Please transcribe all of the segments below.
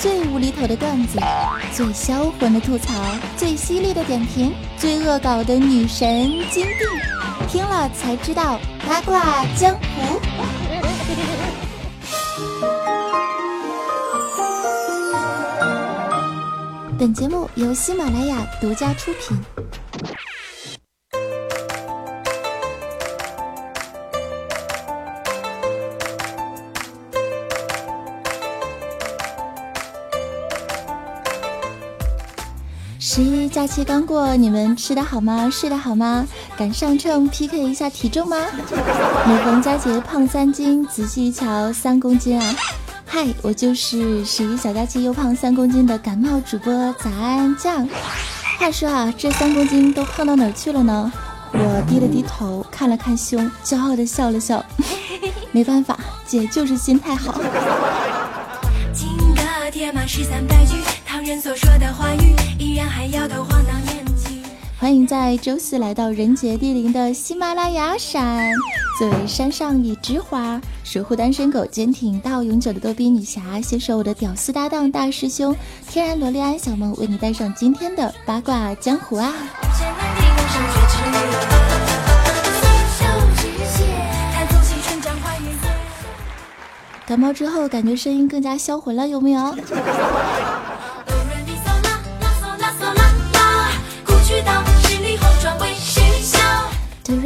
最无厘头的段子，最销魂的吐槽，最犀利的点评，最恶搞的女神金币，听了才知道八卦江湖。本节目由喜马拉雅独家出品。假期刚过，你们吃的好吗？睡得好吗？敢上秤 PK 一下体重吗？每逢佳节胖三斤，仔细一瞧三公斤啊！嗨，我就是十一小假期又胖三公斤的感冒主播早安酱。话说啊，这三公斤都胖到哪儿去了呢？我低了低头，看了看胸，骄傲的笑了笑。没办法，姐就是心态好。铁马十三白驹，唐人所说的话语，依然还要的话欢迎在周四来到人杰地灵的喜马拉雅山。作为山上一枝花，守护单身狗坚挺到永久的逗比女侠，携手我的屌丝搭档大师兄天然萝莉安小梦，为你带上今天的八卦江湖啊！感冒之后，感觉声音更加销魂了，有没有？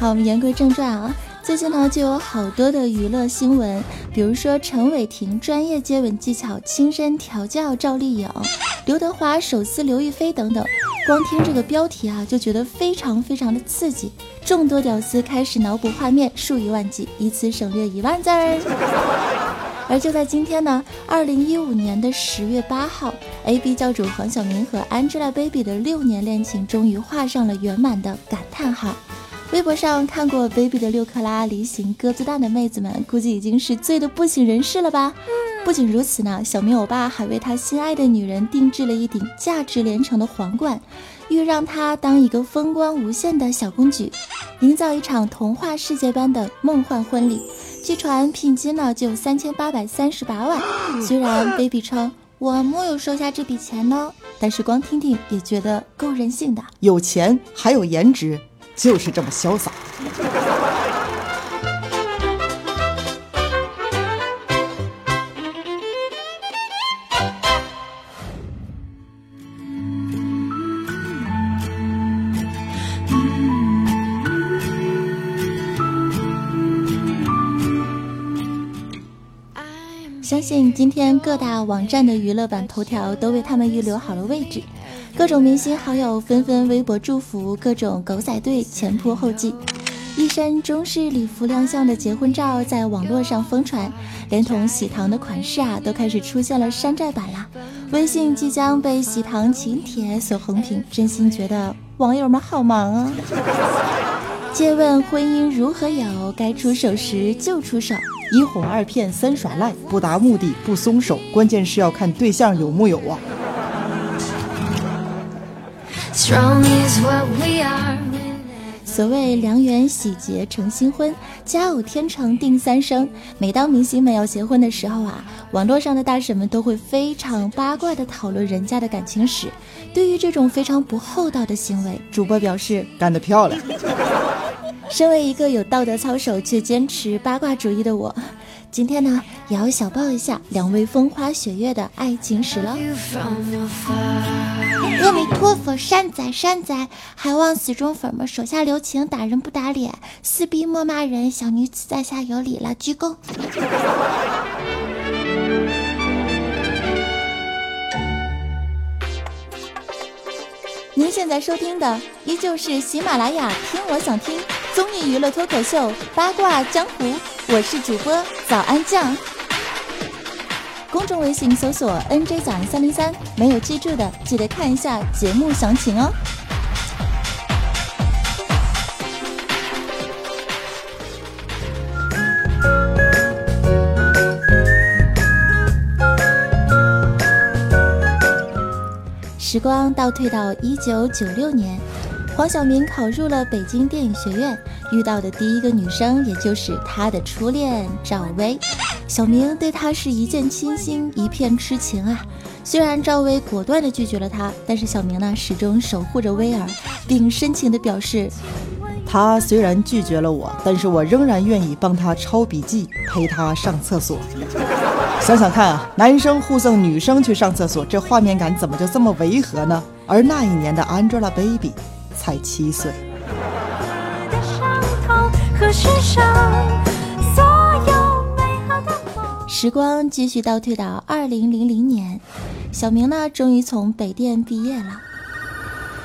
好，我们言归正传啊。最近呢，就有好多的娱乐新闻，比如说陈伟霆专业接吻技巧亲身调教赵丽颖，刘德华手撕刘亦菲等等。光听这个标题啊，就觉得非常非常的刺激。众多屌丝开始脑补画面，数以万计，以此省略一万字儿。而就在今天呢，二零一五年的十月八号，A B 教主黄晓明和 Angelababy 的六年恋情终于画上了圆满的感叹号。微博上看过 Baby 的六克拉梨形鸽子蛋的妹子们，估计已经是醉得不省人事了吧？不仅如此呢，小明欧巴还为他心爱的女人定制了一顶价值连城的皇冠，欲让她当一个风光无限的小公举，营造一场童话世界般的梦幻婚礼。据传聘金呢就有三千八百三十八万，虽然 baby 称我木有收下这笔钱呢，但是光听听也觉得够人性的。有钱还有颜值，就是这么潇洒。信今天各大网站的娱乐版头条都为他们预留好了位置，各种明星好友纷纷微博祝福，各种狗仔队前仆后继，一身中式礼服亮相的结婚照在网络上疯传，连同喜糖的款式啊都开始出现了山寨版啦。微信即将被喜糖请帖所横屏，真心觉得网友们好忙啊！借问婚姻如何有？该出手时就出手。一哄二骗三耍赖，不达目的不松手，关键是要看对象有木有啊。所谓良缘喜结成新婚，佳偶天成定三生。每当明星们要结婚的时候啊，网络上的大神们都会非常八卦的讨论人家的感情史。对于这种非常不厚道的行为，主播表示干得漂亮。身为一个有道德操守却坚持八卦主义的我，今天呢也要小报一下两位风花雪月的爱情史了。阿弥陀佛，善哉善哉，还望死忠粉们手下留情，打人不打脸，撕逼莫骂人，小女子在下有礼了，鞠躬。您现在收听的依旧是喜马拉雅听我想听综艺娱乐脱口秀八卦江湖，我是主播早安酱。公众微信搜索 NJ 早安三零三，没有记住的记得看一下节目详情哦。时光倒退到一九九六年，黄晓明考入了北京电影学院，遇到的第一个女生也就是他的初恋赵薇。小明对她是一见倾心，一片痴情啊。虽然赵薇果断地拒绝了他，但是小明呢始终守护着薇儿，并深情地表示：他虽然拒绝了我，但是我仍然愿意帮他抄笔记，陪他上厕所。想想看啊，男生护送女生去上厕所，这画面感怎么就这么违和呢？而那一年的 Angelababy。才七岁。时光继续倒退到二零零零年，小明呢终于从北电毕业了。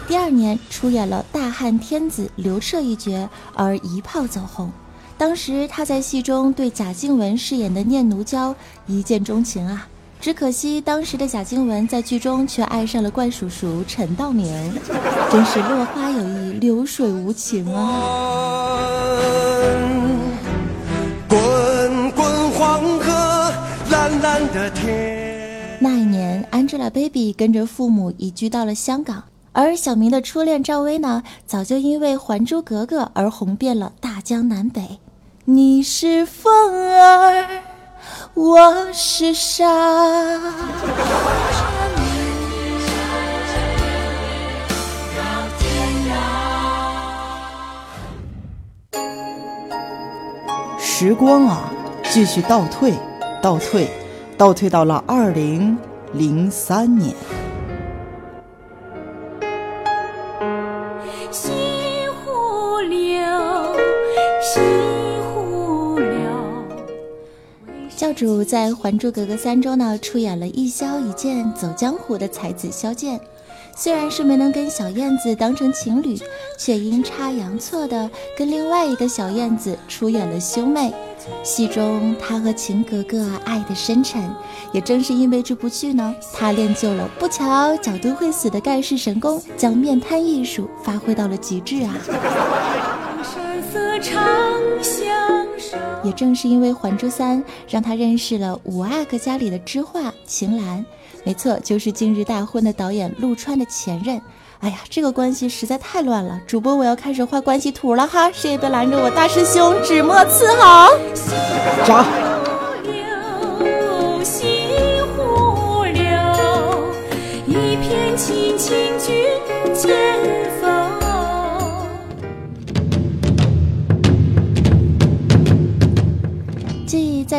第二年出演了大汉天子刘彻一角，而一炮走红。当时他在戏中对贾静雯饰演的念奴娇一见钟情啊。只可惜，当时的贾静雯在剧中却爱上了怪叔叔陈道明，真是落花有意，流水无情啊！滚滚黄河，蓝蓝的天。那一年，Angelababy 跟着父母移居到了香港，而小明的初恋赵薇呢，早就因为《还珠格格》而红遍了大江南北。你是风儿。我是沙。时光啊，继续倒退，倒退，倒退到了二零零三年。主在《还珠格格》三中呢，出演了一箫一剑走江湖的才子萧剑。虽然是没能跟小燕子当成情侣，却阴差阳错的跟另外一个小燕子出演了兄妹。戏中他和晴格格爱的深沉，也正是因为这部剧呢，他练就了不巧角都会死的盖世神功，将面瘫艺术发挥到了极致啊。也正是因为《还珠三》，让他认识了五阿哥家里的知画秦岚，没错，就是今日大婚的导演陆川的前任。哎呀，这个关系实在太乱了。主播，我要开始画关系图了哈，谁也别拦着我。大师兄，纸墨伺候。扎。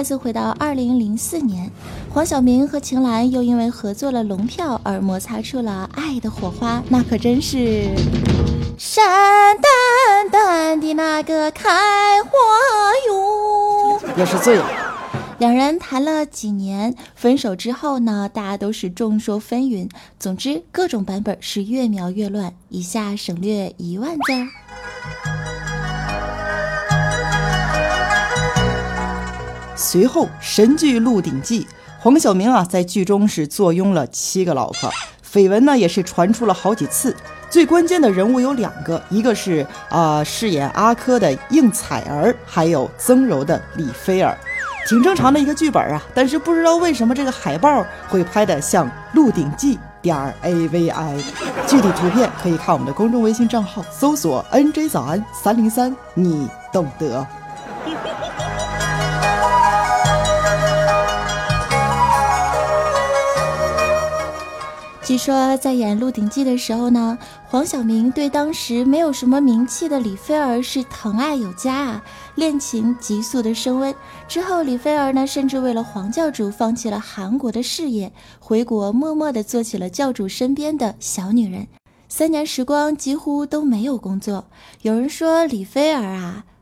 再次回到二零零四年，黄晓明和秦岚又因为合作了《龙票》而摩擦出了爱的火花，那可真是山丹丹的那个开花哟，要是这样。两人谈了几年，分手之后呢，大家都是众说纷纭。总之，各种版本是越描越乱。以下省略一万字。随后，神剧《鹿鼎记》，黄晓明啊在剧中是坐拥了七个老婆，绯闻呢也是传出了好几次。最关键的人物有两个，一个是啊饰演阿珂的应采儿，还有曾柔的李菲儿，挺正常的一个剧本啊。但是不知道为什么这个海报会拍的像《鹿鼎记》点儿 A V I，具体图片可以看我们的公众微信账号，搜索 N J 早安三零三，你懂得。据说在演《鹿鼎记》的时候呢，黄晓明对当时没有什么名气的李菲儿是疼爱有加啊，恋情急速的升温。之后，李菲儿呢，甚至为了黄教主放弃了韩国的事业，回国默默地做起了教主身边的小女人。三年时光，几乎都没有工作。有人说李菲儿啊。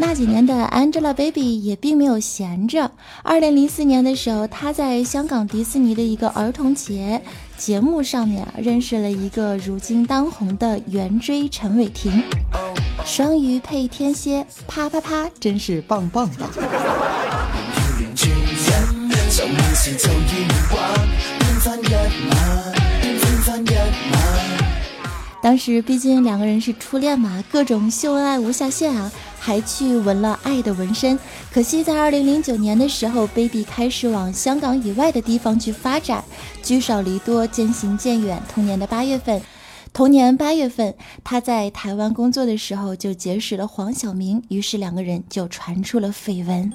那几年的 Angelababy 也并没有闲着。二零零四年的时候，她在香港迪士尼的一个儿童节节目上面认识了一个如今当红的圆锥陈伟霆，双鱼配天蝎，啪啪啪，真是棒棒的。当时毕竟两个人是初恋嘛，各种秀恩爱无下限啊，还去纹了爱的纹身。可惜在二零零九年的时候，baby 开始往香港以外的地方去发展，聚少离多，渐行渐远。同年的八月份。同年八月份，他在台湾工作的时候就结识了黄晓明，于是两个人就传出了绯闻。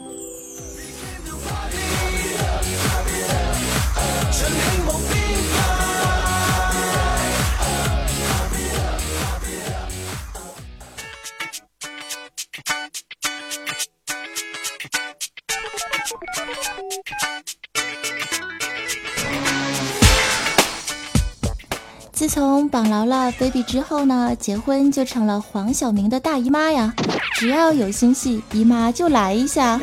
从绑牢了 baby 之后呢，结婚就成了黄晓明的大姨妈呀。只要有新戏，姨妈就来一下。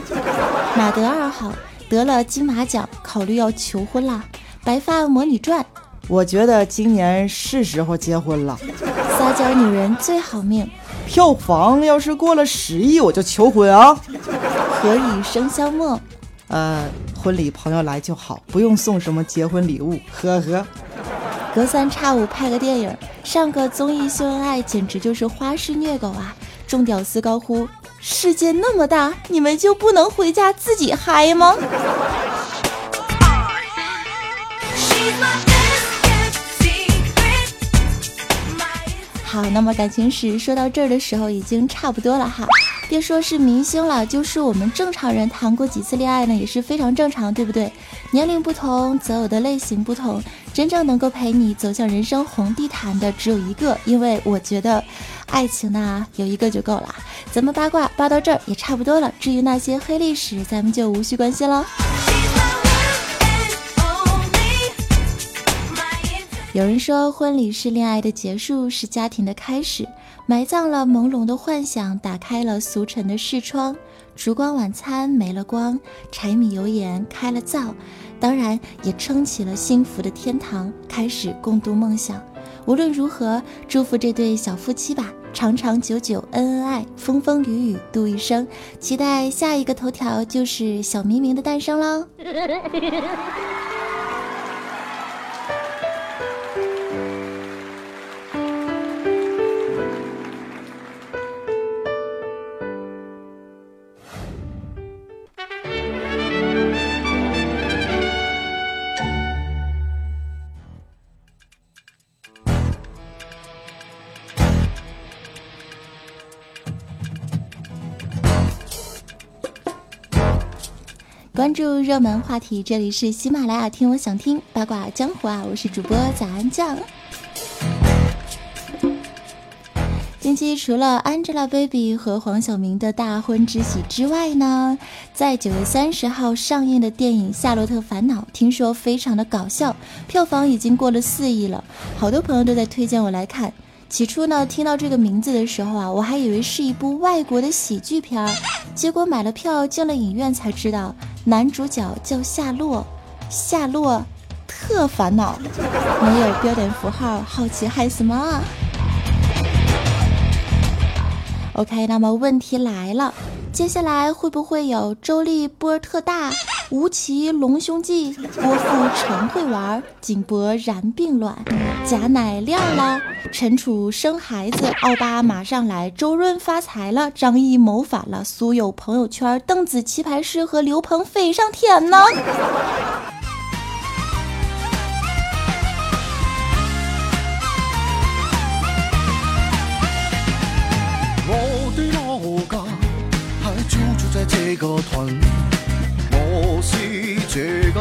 马德二号得了金马奖，考虑要求婚啦。白发魔女传，我觉得今年是时候结婚了。撒娇女人最好命，票房要是过了十亿，我就求婚啊。何以笙箫默？呃，婚礼朋友来就好，不用送什么结婚礼物。呵呵。隔三差五拍个电影，上个综艺秀恩爱，简直就是花式虐狗啊！众屌丝高呼：“世界那么大，你们就不能回家自己嗨吗？”好，那么感情史说到这儿的时候，已经差不多了哈。别说是明星了，就是我们正常人谈过几次恋爱呢，也是非常正常，对不对？年龄不同，择偶的类型不同，真正能够陪你走向人生红地毯的只有一个。因为我觉得，爱情呢有一个就够了。咱们八卦扒到这儿也差不多了，至于那些黑历史，咱们就无需关心了。有人说，婚礼是恋爱的结束，是家庭的开始。埋葬了朦胧的幻想，打开了俗尘的视窗。烛光晚餐没了光，柴米油盐开了灶，当然也撑起了幸福的天堂，开始共度梦想。无论如何，祝福这对小夫妻吧，长长久久，恩恩爱，风风雨雨度一生。期待下一个头条就是小明明的诞生喽。关注热门话题，这里是喜马拉雅听，我想听八卦江湖啊！我是主播早安酱。近期除了 Angelababy 和黄晓明的大婚之喜之外呢，在九月三十号上映的电影《夏洛特烦恼》，听说非常的搞笑，票房已经过了四亿了，好多朋友都在推荐我来看。起初呢，听到这个名字的时候啊，我还以为是一部外国的喜剧片儿，结果买了票进了影院才知道。男主角叫夏洛，夏洛特烦恼，没有标点符号，好奇害死猫啊。OK，那么问题来了，接下来会不会有周丽波特大？吴奇隆胸记，郭富城会玩，井柏然病卵，贾乃亮了，陈楚生孩子，奥巴马上来，周润发财了，张译谋反了，苏有朋友圈，邓紫棋牌师和刘鹏飞上天呢。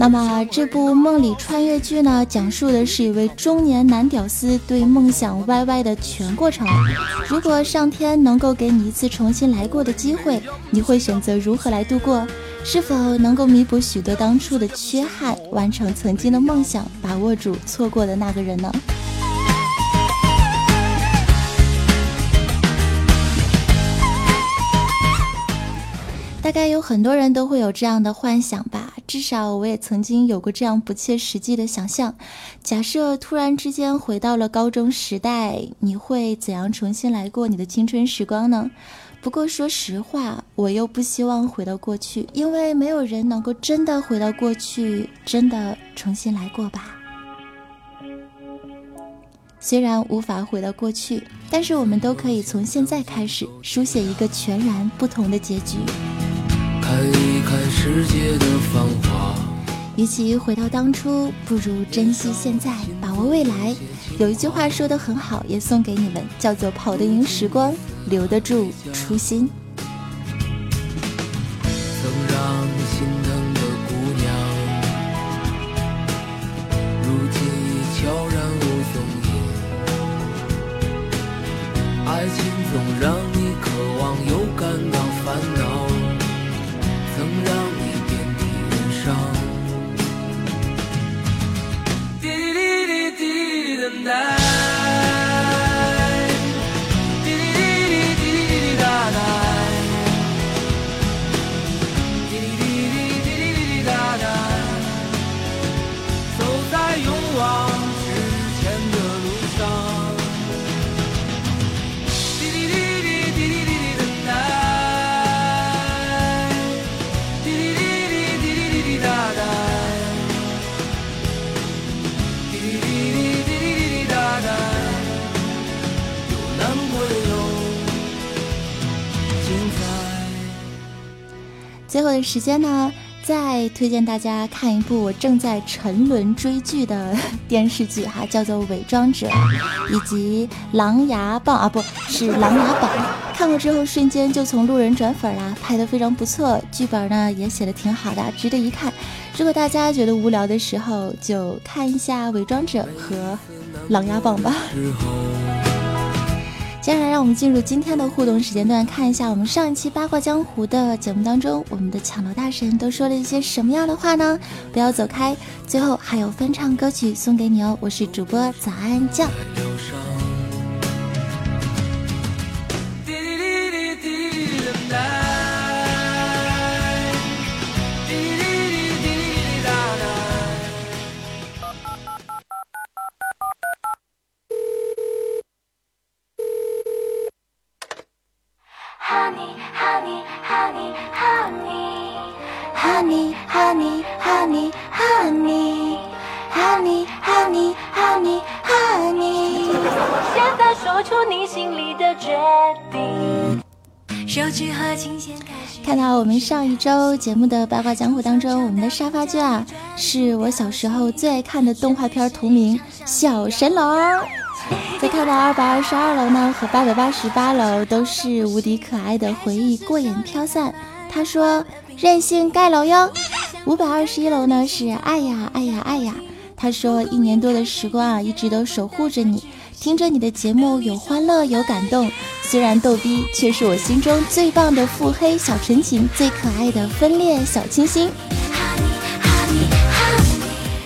那么这部梦里穿越剧呢，讲述的是一位中年男屌丝对梦想 YY 的全过程。如果上天能够给你一次重新来过的机会，你会选择如何来度过？是否能够弥补许多当初的缺憾，完成曾经的梦想，把握住错过的那个人呢？大概有很多人都会有这样的幻想吧，至少我也曾经有过这样不切实际的想象。假设突然之间回到了高中时代，你会怎样重新来过你的青春时光呢？不过说实话，我又不希望回到过去，因为没有人能够真的回到过去，真的重新来过吧。虽然无法回到过去，但是我们都可以从现在开始书写一个全然不同的结局。世界的繁华。与其回到当初，不如珍惜现在，把握未来。有一句话说的很好，也送给你们，叫做“跑得赢时光，留得住初心”。时间呢，再推荐大家看一部我正在沉沦追剧的电视剧哈，叫做《伪装者》，以及《琅琊榜》啊，不是《琅琊榜》。看过之后瞬间就从路人转粉啦，拍的非常不错，剧本呢也写的挺好的，值得一看。如果大家觉得无聊的时候，就看一下《伪装者》和《琅琊榜》吧。接下来，让我们进入今天的互动时间段，看一下我们上一期《八卦江湖》的节目当中，我们的抢楼大神都说了一些什么样的话呢？不要走开，最后还有翻唱歌曲送给你哦！我是主播早安酱。看到我们上一周节目的八卦江湖当中，我们的沙发君啊，是我小时候最爱看的动画片同名《小神龙》。再看到二百二十二楼呢和八百八十八楼都是无敌可爱的回忆过眼飘散。他说任性盖楼哟。五百二十一楼呢是爱呀爱呀爱呀。他说一年多的时光啊，一直都守护着你。听着你的节目，有欢乐，有感动。虽然逗逼，却是我心中最棒的腹黑小纯情，最可爱的分裂小清新。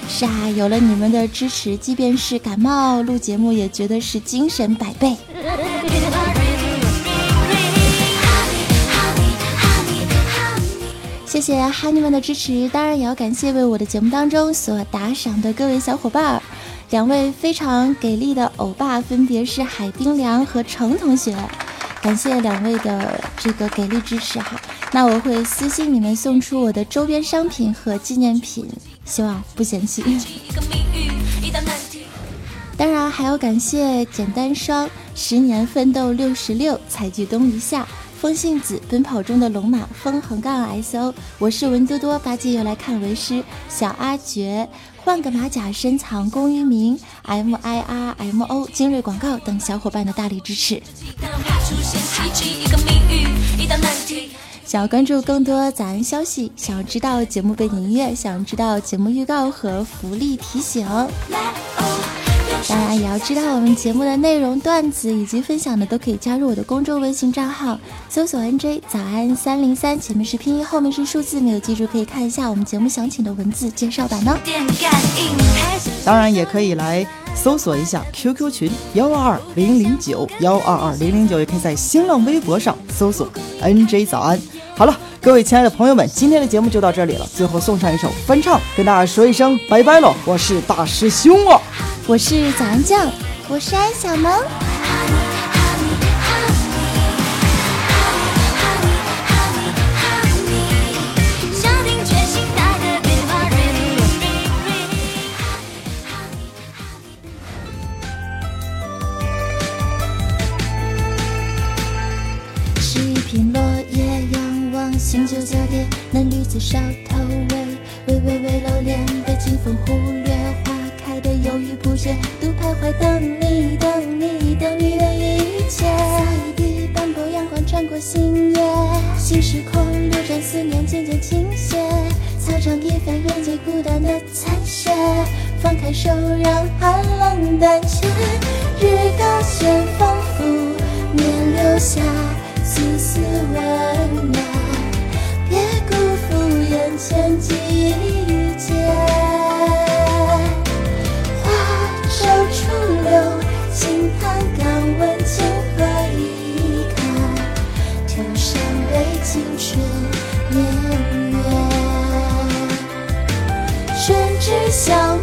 是啊，有了你们的支持，即便是感冒录节目，也觉得是精神百倍。谢哈尼们的支持，当然也要感谢为我的节目当中所打赏的各位小伙伴儿。两位非常给力的欧巴，分别是海冰凉和程同学，感谢两位的这个给力支持哈。那我会私信你们送出我的周边商品和纪念品，希望不嫌弃。当然还要感谢简单霜、十年奋斗六十六、采菊东篱下、风信子、奔跑中的龙马、风横杠 S O，我是文多多，八戒又来看为师，小阿爵。换个马甲，深藏功与名，M I R M O 精锐广告等小伙伴的大力支持。想要关注更多早安消息，想要知道节目背景音乐，想知道节目预告和福利提醒。当然也要知道我们节目的内容、段子以及分享的，都可以加入我的公众微信账号，搜索 NJ 早安三零三，前面是拼音，后面是数字，没有记住可以看一下我们节目详情的文字介绍版呢。当然也可以来搜索一下 QQ 群幺二二零零九幺二二零零九，也可以在新浪微博上搜索 NJ 早安。好了，各位亲爱的朋友们，今天的节目就到这里了。最后送上一首翻唱，跟大家说一声拜拜喽！我是大师兄啊，我是早安酱，我是安小萌。子梢头微微微微露脸，被清风忽略，花开的犹豫不决，独徘徊等你，等你，等你的一切。洒一地斑驳阳光穿过星夜，新时空流转思念渐渐倾斜，操场一番人间孤单的残雪，放开手让寒冷胆怯，日高悬仿佛面留下丝丝温暖。前季节，花手初留，轻叹敢问情何以堪？天上悲青春年月，宣纸笑